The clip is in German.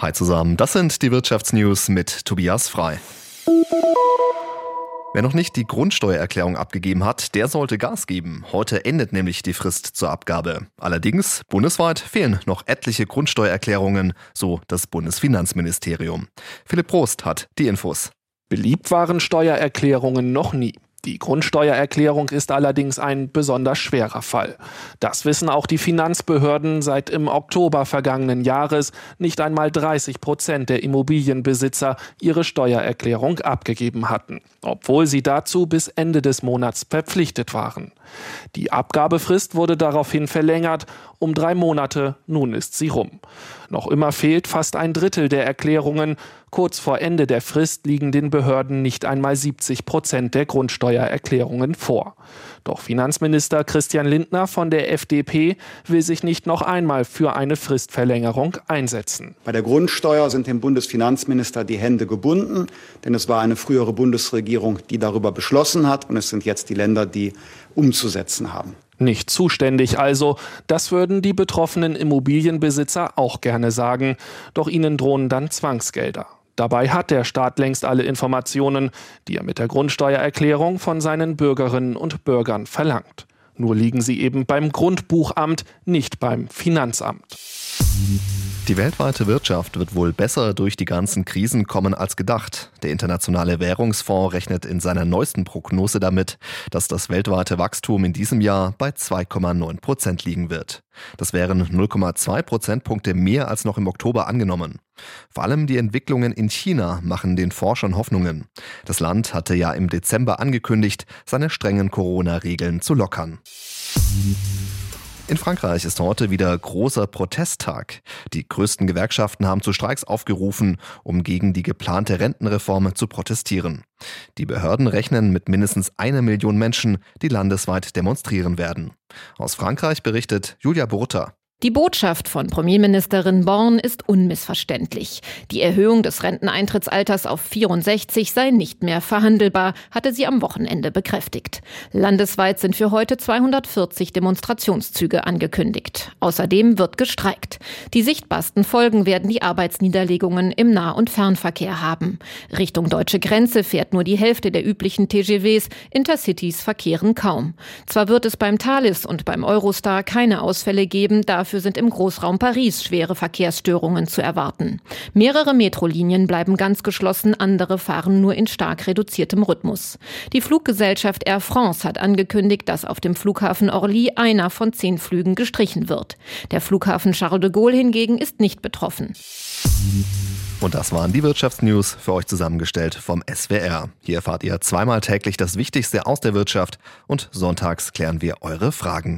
Hi zusammen, das sind die Wirtschaftsnews mit Tobias Frei. Wer noch nicht die Grundsteuererklärung abgegeben hat, der sollte Gas geben. Heute endet nämlich die Frist zur Abgabe. Allerdings, bundesweit fehlen noch etliche Grundsteuererklärungen, so das Bundesfinanzministerium. Philipp Prost hat die Infos. Beliebt waren Steuererklärungen noch nie. Die Grundsteuererklärung ist allerdings ein besonders schwerer Fall. Das wissen auch die Finanzbehörden seit im Oktober vergangenen Jahres nicht einmal 30 Prozent der Immobilienbesitzer ihre Steuererklärung abgegeben hatten, obwohl sie dazu bis Ende des Monats verpflichtet waren. Die Abgabefrist wurde daraufhin verlängert um drei Monate, nun ist sie rum. Noch immer fehlt fast ein Drittel der Erklärungen. Kurz vor Ende der Frist liegen den Behörden nicht einmal 70 Prozent der Grundsteuererklärungen vor. Doch Finanzminister Christian Lindner von der FDP will sich nicht noch einmal für eine Fristverlängerung einsetzen. Bei der Grundsteuer sind dem Bundesfinanzminister die Hände gebunden, denn es war eine frühere Bundesregierung, die darüber beschlossen hat, und es sind jetzt die Länder, die umzusetzen haben. Nicht zuständig also, das würden die betroffenen Immobilienbesitzer auch gerne sagen, doch ihnen drohen dann Zwangsgelder. Dabei hat der Staat längst alle Informationen, die er mit der Grundsteuererklärung von seinen Bürgerinnen und Bürgern verlangt. Nur liegen sie eben beim Grundbuchamt, nicht beim Finanzamt. Die weltweite Wirtschaft wird wohl besser durch die ganzen Krisen kommen als gedacht. Der Internationale Währungsfonds rechnet in seiner neuesten Prognose damit, dass das weltweite Wachstum in diesem Jahr bei 2,9 Prozent liegen wird. Das wären 0,2 Prozentpunkte mehr als noch im Oktober angenommen. Vor allem die Entwicklungen in China machen den Forschern Hoffnungen. Das Land hatte ja im Dezember angekündigt, seine strengen Corona-Regeln zu lockern. In Frankreich ist heute wieder großer Protesttag. Die größten Gewerkschaften haben zu Streiks aufgerufen, um gegen die geplante Rentenreform zu protestieren. Die Behörden rechnen mit mindestens einer Million Menschen, die landesweit demonstrieren werden. Aus Frankreich berichtet Julia Burta. Die Botschaft von Premierministerin Born ist unmissverständlich. Die Erhöhung des Renteneintrittsalters auf 64 sei nicht mehr verhandelbar, hatte sie am Wochenende bekräftigt. Landesweit sind für heute 240 Demonstrationszüge angekündigt. Außerdem wird gestreikt. Die sichtbarsten Folgen werden die Arbeitsniederlegungen im Nah- und Fernverkehr haben. Richtung deutsche Grenze fährt nur die Hälfte der üblichen TGWs, Intercities verkehren kaum. Zwar wird es beim Thalys und beim Eurostar keine Ausfälle geben, Dafür sind im Großraum Paris schwere Verkehrsstörungen zu erwarten. Mehrere Metrolinien bleiben ganz geschlossen, andere fahren nur in stark reduziertem Rhythmus. Die Fluggesellschaft Air France hat angekündigt, dass auf dem Flughafen Orly einer von zehn Flügen gestrichen wird. Der Flughafen Charles de Gaulle hingegen ist nicht betroffen. Und das waren die Wirtschaftsnews für euch zusammengestellt vom SWR. Hier erfahrt ihr zweimal täglich das Wichtigste aus der Wirtschaft und sonntags klären wir eure Fragen.